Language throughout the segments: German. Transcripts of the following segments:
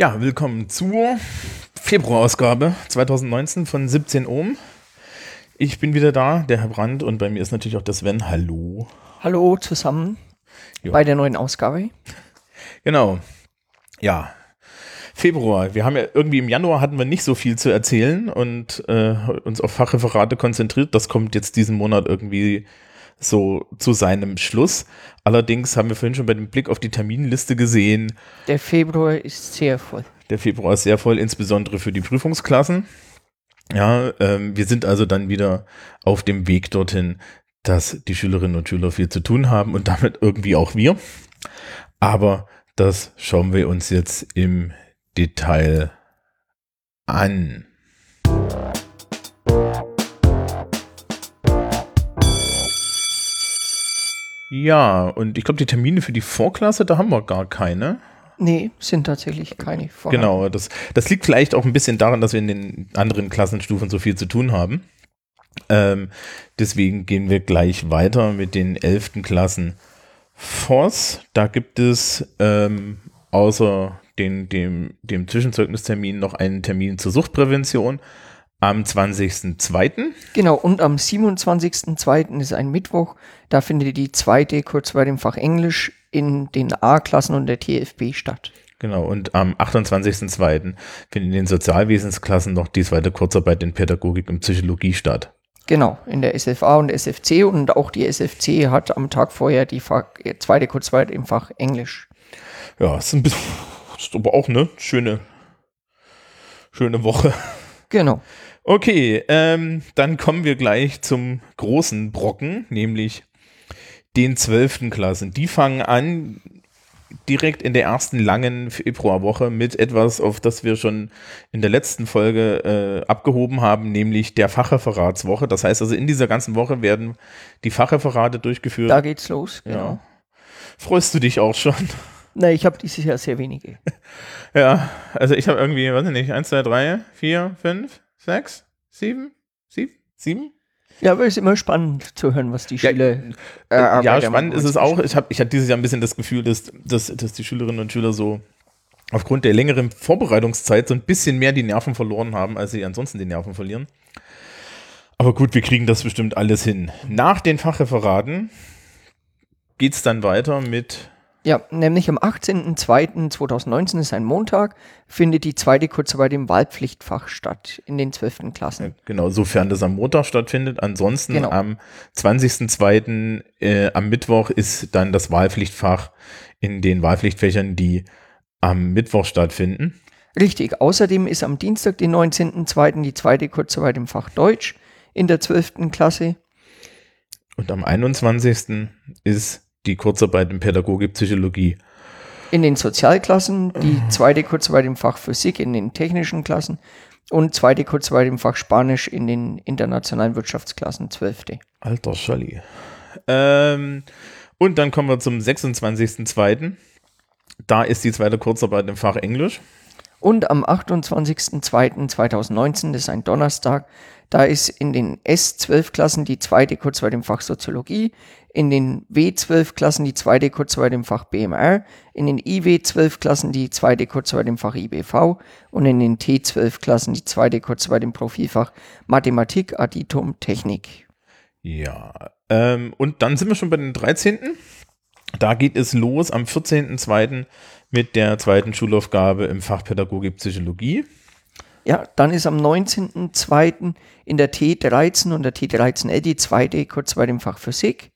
Ja, willkommen zur Februarausgabe 2019 von 17 Ohm. Ich bin wieder da, der Herr Brandt, und bei mir ist natürlich auch der Sven. Hallo. Hallo zusammen Ja. bei der neuen Ausgabe. Genau. Ja. Februar. Wir haben ja irgendwie im Januar hatten wir nicht so viel zu erzählen und äh, uns auf Fachreferate konzentriert. Das kommt jetzt diesen Monat irgendwie so zu seinem Schluss. Allerdings haben wir vorhin schon bei dem Blick auf die Terminliste gesehen, Der Februar ist sehr voll. Der Februar ist sehr voll, insbesondere für die Prüfungsklassen. Ja, ähm, wir sind also dann wieder auf dem Weg dorthin, dass die Schülerinnen und Schüler viel zu tun haben und damit irgendwie auch wir. Aber das schauen wir uns jetzt im Detail an. Ja, und ich glaube, die Termine für die Vorklasse, da haben wir gar keine. Nee, sind tatsächlich keine vorhanden. Genau, das, das liegt vielleicht auch ein bisschen daran, dass wir in den anderen Klassenstufen so viel zu tun haben. Ähm, deswegen gehen wir gleich weiter mit den 11. Klassen FOS. Da gibt es ähm, außer den, dem, dem Zwischenzeugnistermin noch einen Termin zur Suchtprävention am 20.02. Genau, und am 27.02. ist ein Mittwoch. Da findet die zweite Kurzwahl im Fach Englisch in den A-Klassen und der TFB statt. Genau, und am 28.02. findet in den Sozialwesensklassen noch die zweite Kurzarbeit in Pädagogik und Psychologie statt. Genau, in der SFA und SFC und auch die SFC hat am Tag vorher die Fach, äh, zweite Kurzwahl im Fach Englisch. Ja, ist ein bisschen, ist aber auch eine schöne, schöne Woche. Genau. Okay, ähm, dann kommen wir gleich zum großen Brocken, nämlich den zwölften Klassen. Die fangen an direkt in der ersten langen Februarwoche mit etwas, auf das wir schon in der letzten Folge äh, abgehoben haben, nämlich der Fachreferatswoche. Das heißt also, in dieser ganzen Woche werden die Fachreferate durchgeführt. Da geht's los. Genau. ja. Freust du dich auch schon? Na, ich habe dieses Jahr sehr wenige. Ja, also ich habe irgendwie, weiß ich nicht, 1, 2, 3, 4, 5, 6, 7, 7, 7? Ja, aber es ist immer spannend zu hören, was die Ja, Schüler. Äh, bei ja, spannend ist es auch. Ich, hab, ich hatte dieses Jahr ein bisschen das Gefühl, dass, dass, dass die Schülerinnen und Schüler so aufgrund der längeren Vorbereitungszeit so ein bisschen mehr die Nerven verloren haben, als sie ansonsten die Nerven verlieren. Aber gut, wir kriegen das bestimmt alles hin. Nach den Fachreferaten geht es dann weiter mit Ja, nämlich am 18.02.2019 ist ein Montag, findet die zweite Kurzarbeit im Wahlpflichtfach statt, in den 12. Klassen. Genau, sofern das am Montag stattfindet. Ansonsten Genau. am 20.02. Äh, am Mittwoch ist dann das Wahlpflichtfach in den Wahlpflichtfächern, die am Mittwoch stattfinden. Richtig, außerdem ist am Dienstag, den 19.02. die zweite Kurzarbeit im Fach Deutsch in der 12. Klasse. Und am 21. ist die Kurzarbeit in Pädagogik, Psychologie. In den Sozialklassen die zweite Kurzarbeit im Fach Physik in den technischen Klassen und zweite Kurzarbeit im Fach Spanisch in den internationalen Wirtschaftsklassen 12. Alter Scholli. Ähm, und dann kommen wir zum 26.02. Da ist die zweite Kurzarbeit im Fach Englisch. Und am 28.02.2019, das ist ein Donnerstag, da ist in den S12-Klassen die zweite Kurzarbeit im Fach Soziologie, in den W12-Klassen die zweite Kurzarbeit im Fach BMR, in den IW12-Klassen die zweite Kurzarbeit im Fach IBV und in den T12-Klassen die zweite Kurzarbeit im Profilfach Mathematik, Additum, Technik. Ja. Ähm, und dann sind wir schon bei den 13. Da geht es los am 14.02. mit der zweiten Schulaufgabe im Fach Pädagogik, Psychologie. Ja, dann ist am 19.02. in der T13 und der T13L die zweite Kurzarbeit im Fach Physik.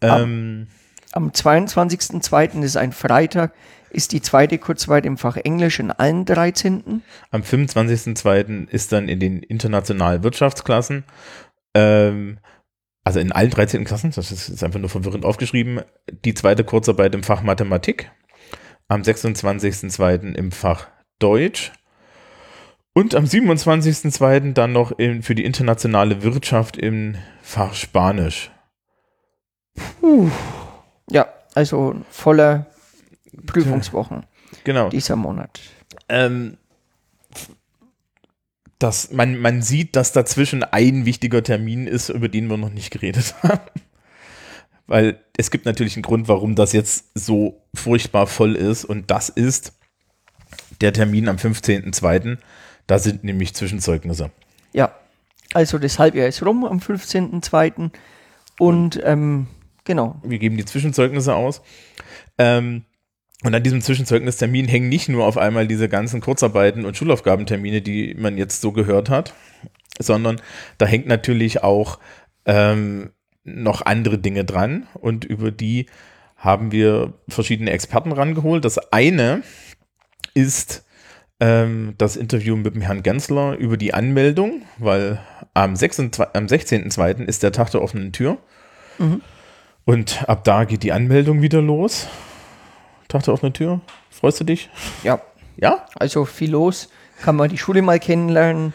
Ähm, Am 22.02. ist ein Freitag, ist die zweite Kurzarbeit im Fach Englisch in allen 13. Am 25.02. ist dann in den internationalen Wirtschaftsklassen, ähm, also in allen 13 Klassen, das ist einfach nur verwirrend aufgeschrieben, die zweite Kurzarbeit im Fach Mathematik. Am 26.02. im Fach Deutsch. Und am 27.02. dann noch in, für die internationale Wirtschaft im Fach Spanisch. Ja, also voller Prüfungswochen Genau. dieser Monat. ähm, dass man, man sieht, dass dazwischen ein wichtiger Termin ist, über den wir noch nicht geredet haben. Weil es gibt natürlich einen Grund, warum das jetzt so furchtbar voll ist. Und das ist der Termin am 15.02. Da sind nämlich Zwischenzeugnisse. Ja, also das Halbjahr ist rum am 15.02. Und ähm, genau. Wir geben die Zwischenzeugnisse aus. Ähm, und an diesem Zwischenzeugnistermin hängen nicht nur auf einmal diese ganzen Kurzarbeiten und Schulaufgabentermine, die man jetzt so gehört hat, sondern da hängt natürlich auch ähm, noch andere Dinge dran und über die haben wir verschiedene Experten rangeholt. Das eine ist ähm, das Interview mit dem Herrn Gensler über die Anmeldung, weil am, am 16.02. ist der Tag der offenen Tür. Mhm. Und ab da geht die Anmeldung wieder los. Tag der offenen Tür. Freust du dich? Ja. Ja? Also viel los. Kann man die Schule mal kennenlernen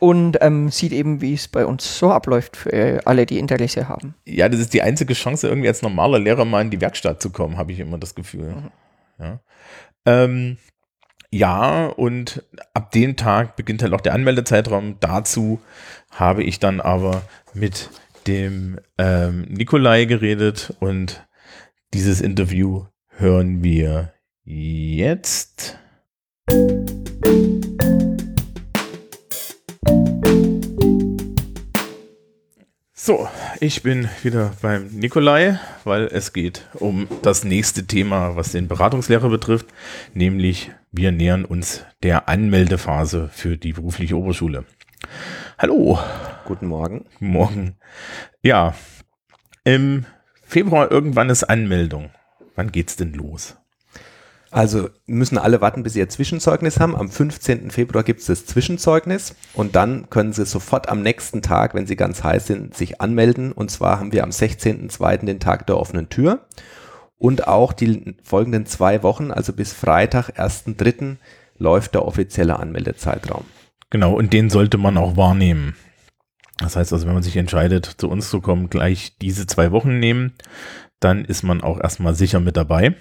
und ähm, sieht eben, wie es bei uns so abläuft für alle, die Interesse haben. Ja, das ist die einzige Chance, irgendwie als normaler Lehrer mal in die Werkstatt zu kommen, habe ich immer das Gefühl. Mhm. Ja. Ähm, ja, und ab dem Tag beginnt halt auch der Anmeldezeitraum. Dazu habe ich dann aber mit dem ähm, Nikolai geredet und dieses Interview hören wir jetzt. So, ich bin wieder beim Nikolai, weil es geht um das nächste Thema, was den Beratungslehrer betrifft, nämlich wir nähern uns der Anmeldephase für die berufliche Oberschule. Hallo. Guten Morgen. Morgen. Ja, im Februar irgendwann ist Anmeldung. Wann geht's denn los? Also müssen alle warten, bis sie ihr Zwischenzeugnis haben. Am 15. Februar gibt es das Zwischenzeugnis und dann können sie sofort am nächsten Tag, wenn sie ganz heiß sind, sich anmelden. Und zwar haben wir am 16.02. den Tag der offenen Tür und auch die folgenden zwei Wochen, also bis Freitag, 1.03. läuft der offizielle Anmeldezeitraum. Genau, und den sollte man auch wahrnehmen. Das heißt also, wenn man sich entscheidet, zu uns zu kommen, gleich diese zwei Wochen nehmen, dann ist man auch erstmal sicher mit dabei.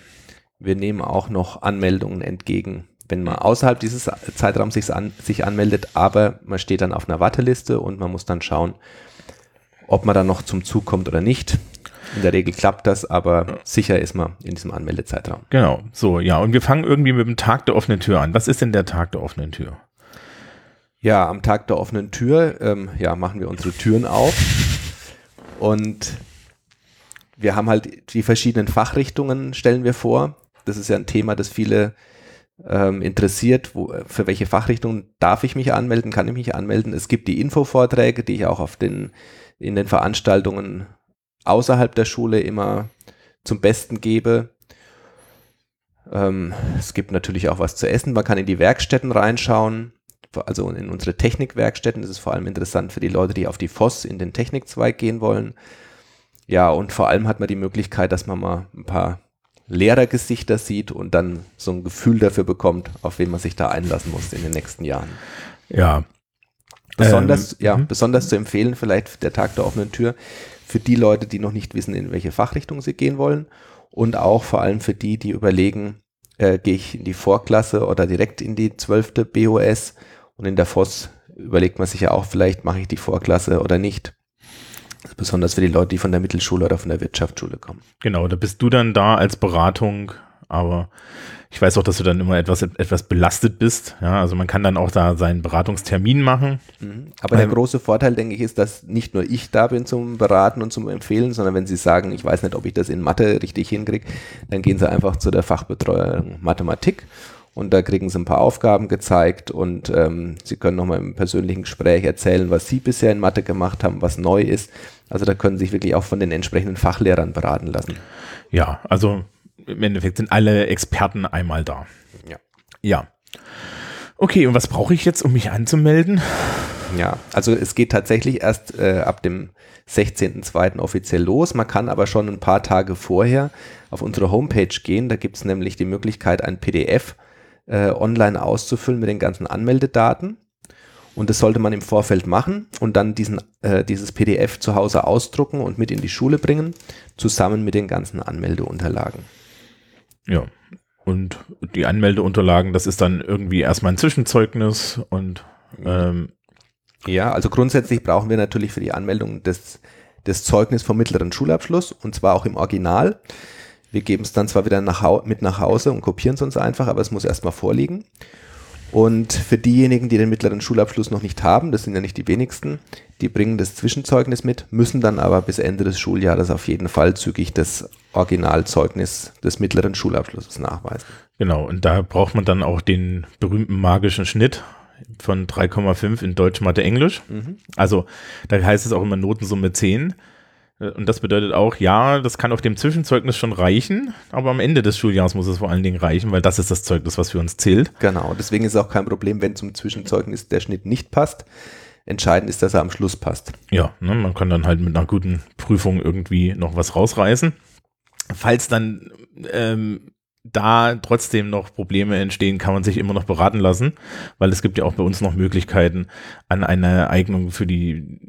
Wir nehmen auch noch Anmeldungen entgegen, wenn man außerhalb dieses Zeitraums sich, an, sich anmeldet, aber man steht dann auf einer Warteliste und man muss dann schauen, ob man dann noch zum Zug kommt oder nicht. In der Regel klappt das, aber sicher ist man in diesem Anmeldezeitraum. Genau, so, ja, und wir fangen irgendwie mit dem Tag der offenen Tür an. Was ist denn der Tag der offenen Tür? Ja, am Tag der offenen Tür, ähm, ja, machen wir unsere Türen auf und wir haben halt die verschiedenen Fachrichtungen, stellen wir vor. Das ist ja ein Thema, das viele ähm, interessiert. Wo, für welche Fachrichtung darf ich mich anmelden? Kann ich mich anmelden? Es gibt die Infovorträge, die ich auch auf den, in den Veranstaltungen außerhalb der Schule immer zum Besten gebe. Ähm, es gibt natürlich auch was zu essen. Man kann in die Werkstätten reinschauen, also in unsere Technikwerkstätten. Das ist vor allem interessant für die Leute, die auf die FOS in den Technikzweig gehen wollen. Ja, und vor allem hat man die Möglichkeit, dass man mal ein paar Lehrergesichter sieht und dann so ein Gefühl dafür bekommt, auf wen man sich da einlassen muss in den nächsten Jahren. Ja. Besonders, ähm, ja, mhm. besonders zu empfehlen, vielleicht der Tag der offenen Tür, für die Leute, die noch nicht wissen, in welche Fachrichtung sie gehen wollen und auch vor allem für die, die überlegen, äh, gehe ich in die Vorklasse oder direkt in die zwölfte BOS und in der FOS überlegt man sich ja auch, vielleicht mache ich die Vorklasse oder nicht. Besonders für die Leute, die von der Mittelschule oder von der Wirtschaftsschule kommen. Genau, da bist du dann da als Beratung, aber ich weiß auch, dass du dann immer etwas, etwas belastet bist. Ja, also man kann dann auch da seinen Beratungstermin machen. Mhm. Aber der ähm, große Vorteil, denke ich, ist, dass nicht nur ich da bin zum Beraten und zum Empfehlen, sondern wenn Sie sagen, ich weiß nicht, ob ich das in Mathe richtig hinkriege, dann gehen Sie einfach zu der Fachbetreuung Mathematik und da kriegen sie ein paar Aufgaben gezeigt und ähm, sie können nochmal im persönlichen Gespräch erzählen, was sie bisher in Mathe gemacht haben, was neu ist. Also da können sie sich wirklich auch von den entsprechenden Fachlehrern beraten lassen. Ja, also im Endeffekt sind alle Experten einmal da. Ja. Ja. Okay, und was brauche ich jetzt, um mich anzumelden? Ja, also es geht tatsächlich erst äh, ab dem 16.02. offiziell los. Man kann aber schon ein paar Tage vorher auf unsere Homepage gehen. Da gibt es nämlich die Möglichkeit, ein PDF äh, online auszufüllen mit den ganzen Anmeldedaten. Und das sollte man im Vorfeld machen und dann diesen, äh, dieses PDF zu Hause ausdrucken und mit in die Schule bringen, zusammen mit den ganzen Anmeldeunterlagen. Ja, und die Anmeldeunterlagen, das ist dann irgendwie erstmal ein Zwischenzeugnis und ähm ja, also grundsätzlich brauchen wir natürlich für die Anmeldung das, das Zeugnis vom mittleren Schulabschluss und zwar auch im Original. Wir geben es dann zwar wieder nach mit nach Hause und kopieren es uns einfach, aber es muss erstmal vorliegen. Und für diejenigen, die den mittleren Schulabschluss noch nicht haben, das sind ja nicht die wenigsten, die bringen das Zwischenzeugnis mit, müssen dann aber bis Ende des Schuljahres auf jeden Fall zügig das Originalzeugnis des mittleren Schulabschlusses nachweisen. Genau, und da braucht man dann auch den berühmten magischen Schnitt von 3,5 in Deutsch, Mathe, Englisch. Also da heißt es auch immer Notensumme 10. Äh, Und das bedeutet auch, ja, das kann auf dem Zwischenzeugnis schon reichen, aber am Ende des Schuljahres muss es vor allen Dingen reichen, weil das ist das Zeugnis, was für uns zählt. Genau, deswegen ist es auch kein Problem, wenn zum Zwischenzeugnis der Schnitt nicht passt. Entscheidend ist, dass er am Schluss passt. Ja, ne, man kann dann halt mit einer guten Prüfung irgendwie noch was rausreißen. Falls dann ähm, da trotzdem noch Probleme entstehen, kann man sich immer noch beraten lassen, weil es gibt ja auch bei uns noch Möglichkeiten, an eine Eignung für die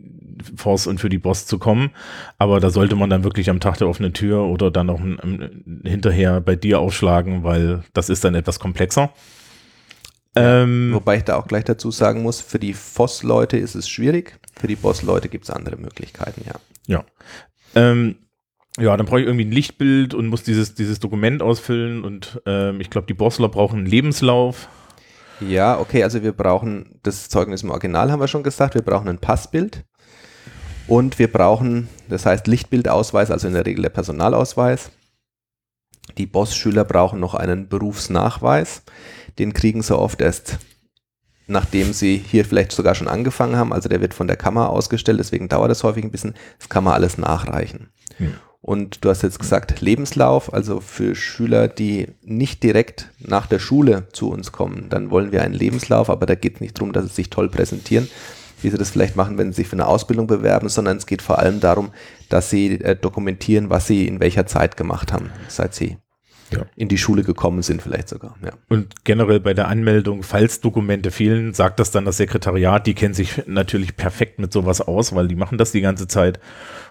Force und für die Boss zu kommen. Aber da sollte man dann wirklich am Tag der offenen Tür oder dann noch ähm, hinterher bei dir aufschlagen, weil das ist dann etwas komplexer. Ähm, Wobei ich da auch gleich dazu sagen muss, für die FOSS-Leute ist es schwierig, für die BOSS-Leute gibt es andere Möglichkeiten, ja. Ja. Ähm, ja, dann brauche ich irgendwie ein Lichtbild und muss dieses, dieses Dokument ausfüllen und ähm, ich glaube, die Bossler brauchen einen Lebenslauf. Ja, okay, also wir brauchen das Zeugnis im Original, haben wir schon gesagt, wir brauchen ein Passbild und wir brauchen, das heißt Lichtbildausweis, also in der Regel der Personalausweis. Die Boss-Schüler brauchen noch einen Berufsnachweis, den kriegen sie oft erst, nachdem sie hier vielleicht sogar schon angefangen haben, also der wird von der Kammer ausgestellt, deswegen dauert das häufig ein bisschen, das kann man alles nachreichen. Hm. Und du hast jetzt gesagt, Lebenslauf, also für Schüler, die nicht direkt nach der Schule zu uns kommen, dann wollen wir einen Lebenslauf, aber da geht es nicht darum, dass sie sich toll präsentieren, wie sie das vielleicht machen, wenn sie sich für eine Ausbildung bewerben, sondern es geht vor allem darum, dass sie äh, dokumentieren, was sie in welcher Zeit gemacht haben, seit sie Ja. in die Schule gekommen sind, vielleicht sogar. Ja. Und generell bei der Anmeldung, falls Dokumente fehlen, sagt das dann das Sekretariat. Die kennen sich natürlich perfekt mit sowas aus, weil die machen das die ganze Zeit.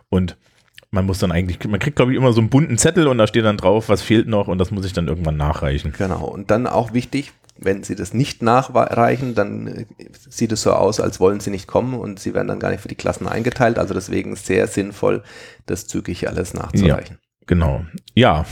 Und man muss dann eigentlich, man kriegt, glaube ich, immer so einen bunten Zettel und da steht dann drauf, was fehlt noch und das muss ich dann irgendwann nachreichen. Genau. Und dann auch wichtig, wenn Sie das nicht nachreichen, dann äh, sieht es so aus, als wollen Sie nicht kommen und Sie werden dann gar nicht für die Klassen eingeteilt. Also deswegen sehr sinnvoll, das zügig alles nachzureichen. Genau. Ja.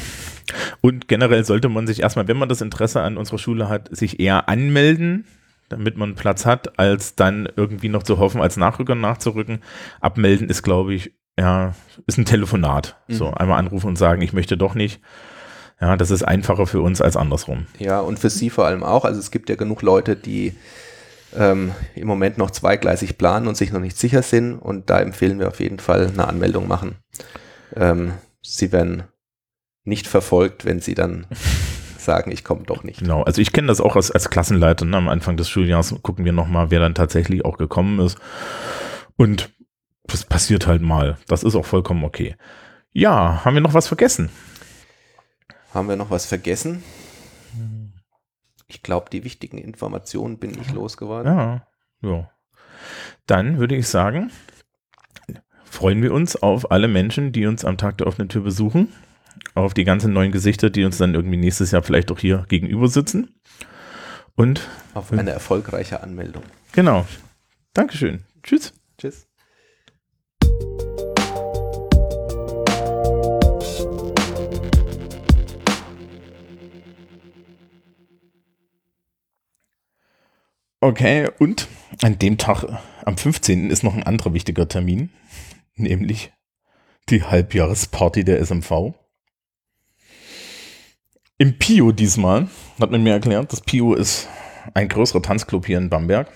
Und generell sollte man sich erstmal, wenn man das Interesse an unserer Schule hat, sich eher anmelden, damit man Platz hat, als dann irgendwie noch zu hoffen, als Nachrücker nachzurücken. Abmelden ist, glaube ich, ja, ist ein Telefonat. So, Mhm. einmal anrufen und sagen, ich möchte doch nicht. Ja, das ist einfacher für uns als andersrum. Ja, und für Sie vor allem auch. Also es gibt ja genug Leute, die ähm, im Moment noch zweigleisig planen und sich noch nicht sicher sind. Und da empfehlen wir auf jeden Fall eine Anmeldung machen. Ähm, Sie werden nicht verfolgt, wenn Sie dann sagen, ich komme doch nicht. Genau, also ich kenne das auch als, als Klassenleiter. Ne? Am Anfang des Schuljahres gucken wir nochmal, wer dann tatsächlich auch gekommen ist. Und das passiert halt mal. Das ist auch vollkommen okay. Ja, haben wir noch was vergessen? Haben wir noch was vergessen? Ich glaube, die wichtigen Informationen bin ich losgeworden. Ja, ja. Dann würde ich sagen, freuen wir uns auf alle Menschen, die uns am Tag der offenen Tür besuchen. Auf die ganzen neuen Gesichter, die uns dann irgendwie nächstes Jahr vielleicht auch hier gegenüber sitzen. Und Auf eine erfolgreiche Anmeldung. genau. Dankeschön. Tschüss. Tschüss. Okay, und an dem Tag, am 15. ist noch ein anderer wichtiger Termin, nämlich die Halbjahresparty der SMV. Im Pio diesmal, hat man mir erklärt, das Pio ist ein größerer Tanzclub hier in Bamberg.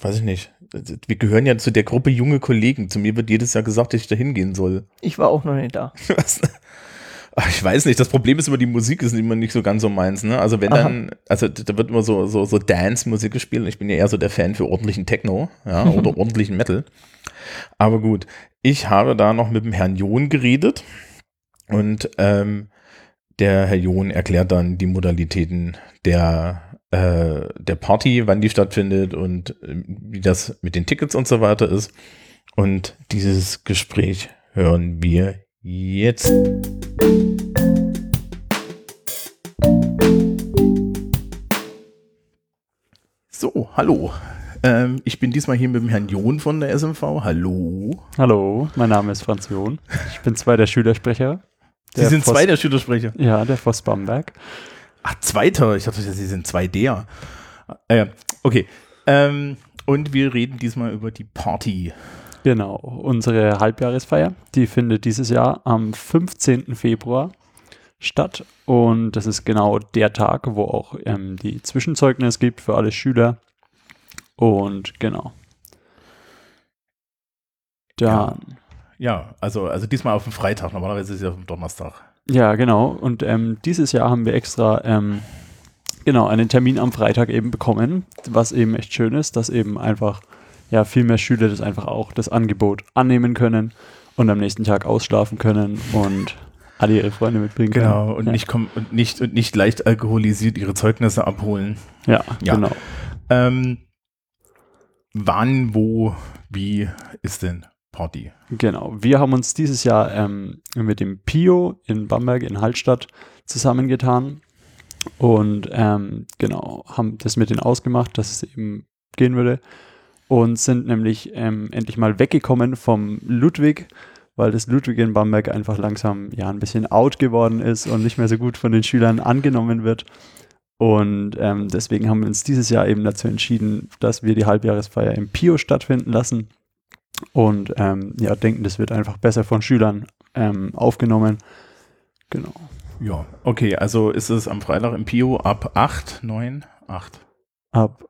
Weiß ich nicht. Wir gehören ja zu der Gruppe junge Kollegen. Zu mir wird jedes Jahr gesagt, dass ich da hingehen soll. Ich war auch noch nicht da. Was? Ich weiß nicht, das Problem ist immer, die Musik ist immer nicht so ganz so meins, ne? Also wenn Aha. dann, also da wird immer so, so, so Dance-Musik gespielt. Ich bin ja eher so der Fan für ordentlichen Techno, ja, oder ordentlichen Metal. Aber gut, ich habe da noch mit dem Herrn John geredet und ähm, der Herr John erklärt dann die Modalitäten der, äh, der Party, wann die stattfindet und äh, wie das mit den Tickets und so weiter ist. Und dieses Gespräch hören wir jetzt. So, hallo. Ähm, ich bin diesmal hier mit dem Herrn John von der SMV. Hallo. Hallo, mein Name ist Franz John. Ich bin zweiter Schülersprecher Sie Der sind Voss- zwei der Schülersprecher. Ja, der Voss Bamberg. Ach, zweiter. Ich dachte, Sie sind zwei der. Äh, okay. Ähm, und wir reden diesmal über die Party. Genau, unsere Halbjahresfeier, die findet dieses Jahr am 15. Februar statt. Und das ist genau der Tag, wo auch ähm, die Zwischenzeugnis gibt für alle Schüler. Und genau. Dann. Ja, also, also diesmal auf dem Freitag. Normalerweise ist es ja auf dem Donnerstag. Ja, genau. Und ähm, dieses Jahr haben wir extra ähm, genau einen Termin am Freitag eben bekommen, was eben echt schön ist, dass eben einfach ja viel mehr Schüler das einfach auch das Angebot annehmen können und am nächsten Tag ausschlafen können und alle ihre Freunde mitbringen können. Genau. Und ja. nicht und nicht und nicht leicht alkoholisiert ihre Zeugnisse abholen. Ja, Ja. genau. Ähm, wann, wo, wie ist denn Party? Genau. Wir haben uns dieses Jahr ähm, mit dem Pio in Bamberg in Hallstatt zusammengetan und ähm, genau haben das mit denen ausgemacht, dass es eben gehen würde und sind nämlich ähm, endlich mal weggekommen vom Ludwig, weil das Ludwig in Bamberg einfach langsam ja ein bisschen out geworden ist und nicht mehr so gut von den Schülern angenommen wird. Und ähm, deswegen haben wir uns dieses Jahr eben dazu entschieden, dass wir die Halbjahresfeier im Pio stattfinden lassen und ähm, ja, denken, das wird einfach besser von Schülern ähm, aufgenommen. Genau. Ja, okay, also ist es am Freitag im Pio ab 8, 9, 8, Ab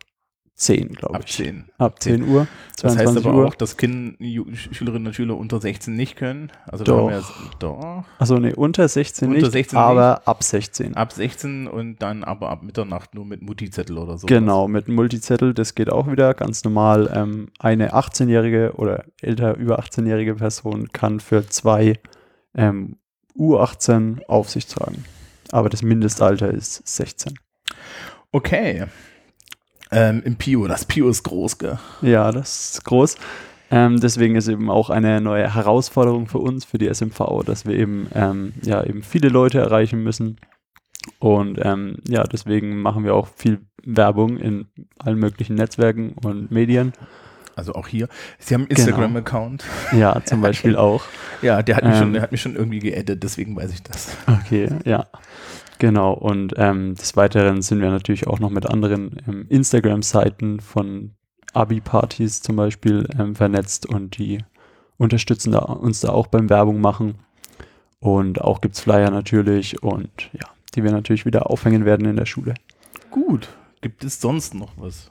10, glaube ab ich. 10. Ab 10 Uhr. Das 22 heißt aber Uhr. auch, dass kind, Ju- Schülerinnen und Schüler unter 16 nicht können. Also Doch. da haben doch. Also nee, unter 16 Unter nicht, 16 aber ab 16. Ab 16 und dann aber ab Mitternacht nur mit Mutti-Zettel oder so. Genau, mit Multizettel, das geht auch wieder ganz normal. Ähm, eine 18-jährige oder älter über 18-jährige Person kann für zwei ähm, U18 auf sich tragen. Aber das Mindestalter ist 16. Okay. Ähm, Im Pio, das Pio ist groß, gell? Ja, das ist groß. Ähm, deswegen ist eben auch eine neue Herausforderung für uns, für die SMV, dass wir eben, ähm, ja, eben viele Leute erreichen müssen. Und ähm, ja, deswegen machen wir auch viel Werbung in allen möglichen Netzwerken und Medien. Also auch hier. Sie haben einen Genau. Instagram-Account. Ja, zum Beispiel auch. Ja, der hat, mich Ähm. schon, der hat mich schon irgendwie geaddet, deswegen weiß ich das. Okay, ja. Genau. Und ähm, des Weiteren sind wir natürlich auch noch mit anderen ähm, Instagram-Seiten von Abi-Partys zum Beispiel ähm, vernetzt und die unterstützen da, uns da auch beim Werbung machen. Und auch gibt es Flyer natürlich und ja, die wir natürlich wieder aufhängen werden in der Schule. Gut. Gibt es sonst noch was?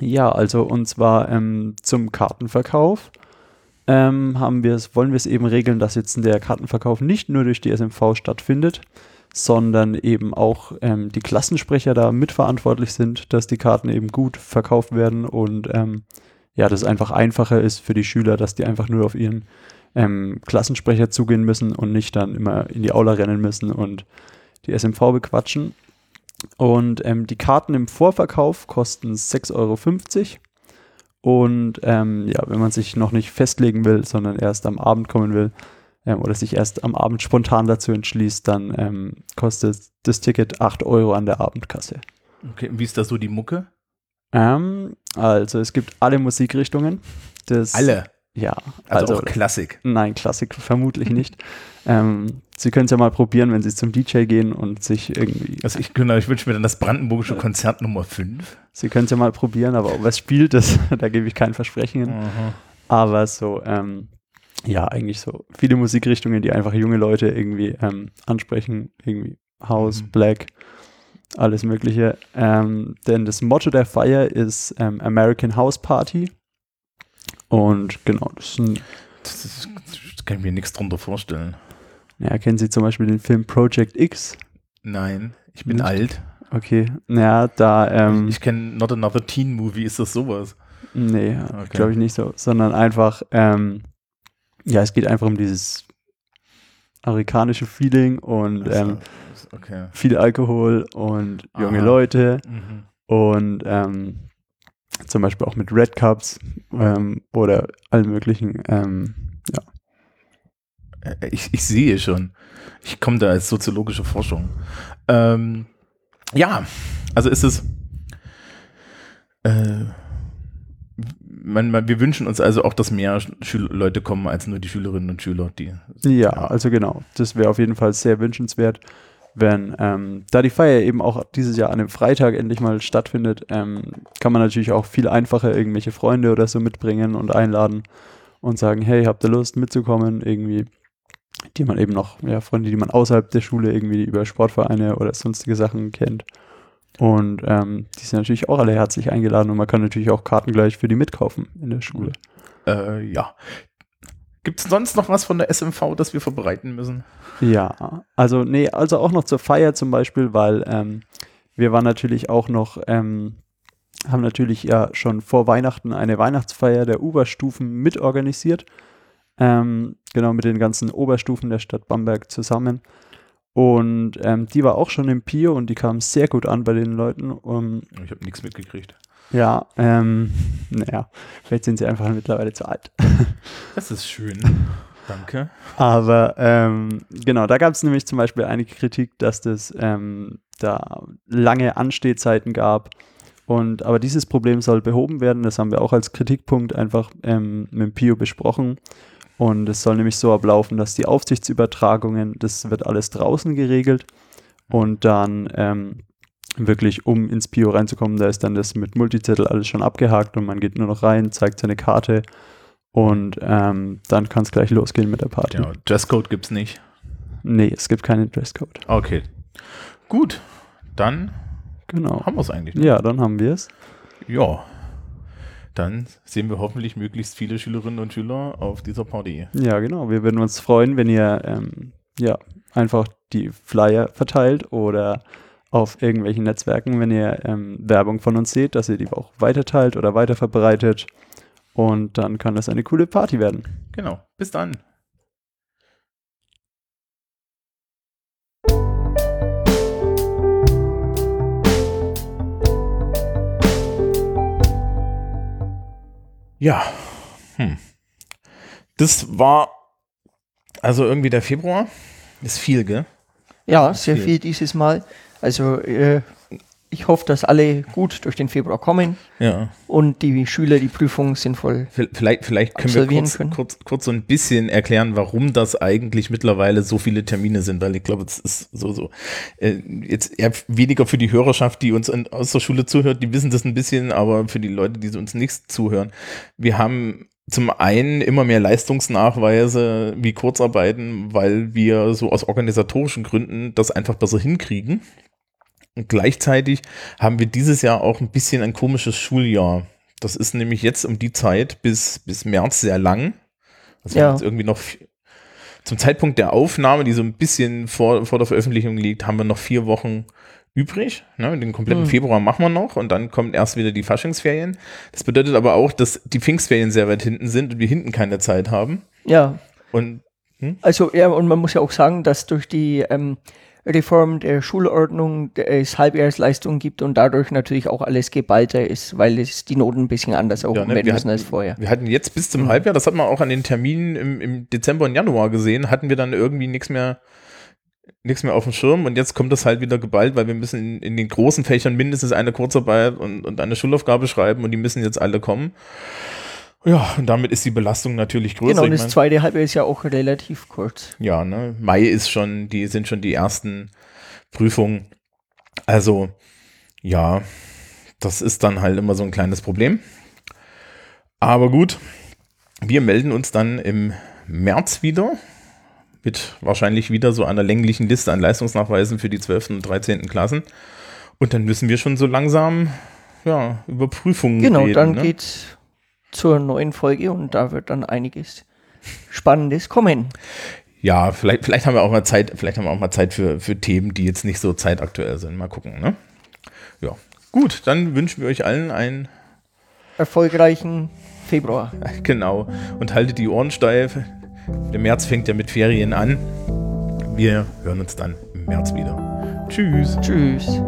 Ja, also und zwar ähm, zum Kartenverkauf ähm, haben wir es, wollen wir es eben regeln, dass jetzt der Kartenverkauf nicht nur durch die SMV stattfindet, sondern eben auch ähm, die Klassensprecher da mitverantwortlich sind, dass die Karten eben gut verkauft werden und ähm, ja, das einfach einfacher ist für die Schüler, dass die einfach nur auf ihren ähm, Klassensprecher zugehen müssen und nicht dann immer in die Aula rennen müssen und die SMV bequatschen. Und ähm, die Karten im Vorverkauf kosten 6,50 Euro. Und ähm, ja, wenn man sich noch nicht festlegen will, sondern erst am Abend kommen will ähm, oder sich erst am Abend spontan dazu entschließt, dann ähm, kostet das Ticket 8 Euro an der Abendkasse. Okay, und wie ist da so die Mucke? Ähm, also es gibt alle Musikrichtungen. Das, Alle. Ja, Also, also, auch Klassik. Nein, Klassik vermutlich nicht. ähm, Sie können es ja mal probieren, wenn Sie zum DJ gehen und sich irgendwie. Also ich, genau, ich wünsche mir dann das brandenburgische Konzert Nummer 5. Sie können es ja mal probieren, aber ob es spielt, das, da gebe ich kein Versprechen. Aber so, ähm, ja, eigentlich so viele Musikrichtungen, die einfach junge Leute irgendwie ähm, ansprechen. Irgendwie House, Mhm. Black, alles Mögliche. Ähm, denn das Motto der Feier ist ähm, American House Party. Und genau, das ist ein, Das, ist, das kann ich mir nichts drunter vorstellen. ja, kennen Sie zum Beispiel den Film Project X? Nein, ich bin Nicht? alt. Okay, ja, da, ähm, ich kenne Not Another Teen Movie, ist das sowas? nee, Okay. glaube ich nicht so, sondern einfach, ähm, ja, es geht einfach um dieses amerikanische Feeling und ähm, Also, okay. viel Alkohol und junge Aha. Leute Mhm. und ähm, zum Beispiel auch mit Red Cups ähm, oder allen möglichen, ähm, Äh, Ich, ich sehe schon. Ich komme da als soziologische Forschung. Ähm, ja, also ist es. Äh, man, man, wir wünschen uns also auch, dass mehr Schül Leute kommen als nur die Schülerinnen und Schüler, die. Ja, also genau. Das wäre auf jeden Fall sehr wünschenswert, wenn ähm, da die Feier eben auch dieses Jahr an einem Freitag endlich mal stattfindet, ähm, kann man natürlich auch viel einfacher irgendwelche Freunde oder so mitbringen und einladen und sagen, hey, habt ihr Lust mitzukommen? Irgendwie, die man eben noch, ja, Freunde, die man außerhalb der Schule irgendwie über Sportvereine oder sonstige Sachen kennt. Und ähm, die sind natürlich auch alle herzlich eingeladen und man kann natürlich auch Karten gleich für die mitkaufen in der Schule. Äh, ja. Gibt es sonst noch was von der SMV, das wir vorbereiten müssen? Ja, also nee, also auch noch zur Feier zum Beispiel, weil ähm, wir waren natürlich auch noch, ähm, haben natürlich ja schon vor Weihnachten eine Weihnachtsfeier der Oberstufen mitorganisiert. Ähm, genau mit den ganzen Oberstufen der Stadt Bamberg zusammen. Und ähm, die war auch schon im Pio und die kam sehr gut an bei den Leuten. Um, Ich habe nichts mitgekriegt. ja, ähm, naja, vielleicht sind sie einfach mittlerweile zu alt. Das ist schön. Danke. Aber ähm, genau, da gab es nämlich zum Beispiel einige Kritik, dass das ähm, da lange Anstehzeiten gab. Und aber dieses Problem soll behoben werden. Das haben wir auch als Kritikpunkt einfach ähm, mit dem Pio besprochen. Und es soll nämlich so ablaufen, dass die Aufsichtsübertragungen, das wird alles draußen geregelt. Und dann ähm, wirklich, um ins Pio reinzukommen, da ist dann das mit Multizettel alles schon abgehakt und man geht nur noch rein, zeigt seine Karte und ähm, dann kann es gleich losgehen mit der Party. Ja, Dresscode gibt's nicht. Nee, es gibt keinen Dresscode. Okay. Gut. Dann Genau. haben wir es eigentlich. ne? Ja, dann haben wir es. Ja. Dann sehen wir hoffentlich möglichst viele Schülerinnen und Schüler auf dieser Party. Ja, genau. Wir würden uns freuen, wenn ihr ähm, ja, einfach die Flyer verteilt oder auf irgendwelchen Netzwerken, wenn ihr ähm, Werbung von uns seht, dass ihr die auch weiterteilt oder weiterverbreitet. Und dann kann das eine coole Party werden. Genau. Bis dann. Ja. Hm. Das war also irgendwie der Februar. Ist viel, gell? Ja, sehr Viel. viel dieses Mal. Also äh, ich hoffe, dass alle gut durch den Februar kommen Ja. und die Schüler die Prüfung sinnvoll. Vielleicht, vielleicht können wir kurz, können. kurz, kurz so ein bisschen erklären, warum das eigentlich mittlerweile so viele Termine sind, weil ich glaube, es ist so, so. Äh, jetzt eher weniger für die Hörerschaft, die uns in, aus der Schule zuhört, die wissen das ein bisschen, aber für die Leute, die uns nicht zuhören. Wir haben zum einen immer mehr Leistungsnachweise wie Kurzarbeiten, weil wir so aus organisatorischen Gründen das einfach besser hinkriegen. Und gleichzeitig haben wir dieses Jahr auch ein bisschen ein komisches Schuljahr. Das ist nämlich jetzt um die Zeit bis, bis März sehr lang. Also wir Ja. irgendwie noch zum Zeitpunkt der Aufnahme, die so ein bisschen vor, vor der Veröffentlichung liegt, haben wir noch vier Wochen übrig. Ne? Den kompletten Hm. Februar machen wir noch und dann kommt erst wieder die Faschingsferien. Das bedeutet aber auch, dass die Pfingstferien sehr weit hinten sind und wir hinten keine Zeit haben. Ja, Und also ja, und man muss ja auch sagen, dass durch die ähm, Reform der Schulordnung es Halbjahresleistungen gibt und dadurch natürlich auch alles geballter ist, weil es die Noten ein bisschen anders auch Ja, ne, werden müssen hatten- als vorher. Wir hatten jetzt bis zum Mhm. Halbjahr, das hat man auch an den Terminen im, im Dezember und Januar gesehen, hatten wir dann irgendwie nichts mehr, nichts mehr auf dem Schirm und jetzt kommt das halt wieder geballt, weil wir müssen in, in den großen Fächern mindestens eine Kurzarbeit und, und eine Schulaufgabe schreiben und die müssen jetzt alle kommen. Ja, und damit ist die Belastung natürlich größer. Genau, und Ich das mein- zweite Halbjahr ist ja auch relativ kurz. ja, ne, Mai ist schon, die sind schon die ersten Prüfungen. Also, ja, das ist dann halt immer so ein kleines Problem. Aber gut, wir melden uns dann im März wieder mit wahrscheinlich wieder so einer länglichen Liste an Leistungsnachweisen für die 12. und 13. Klassen. Und dann müssen wir schon so langsam ja, über Prüfungen Genau, reden. dann ne? geht's zur neuen Folge und da wird dann einiges Spannendes kommen. Ja, vielleicht, vielleicht haben wir auch mal Zeit, vielleicht haben wir auch mal Zeit für, für Themen, die jetzt nicht so zeitaktuell sind. Mal gucken, ne? Ja. Gut, dann wünschen wir euch allen einen, Erfolgreichen Februar. genau, und haltet die Ohren steif. Der März fängt ja mit Ferien an. Wir hören uns dann im März wieder. Tschüss. Tschüss.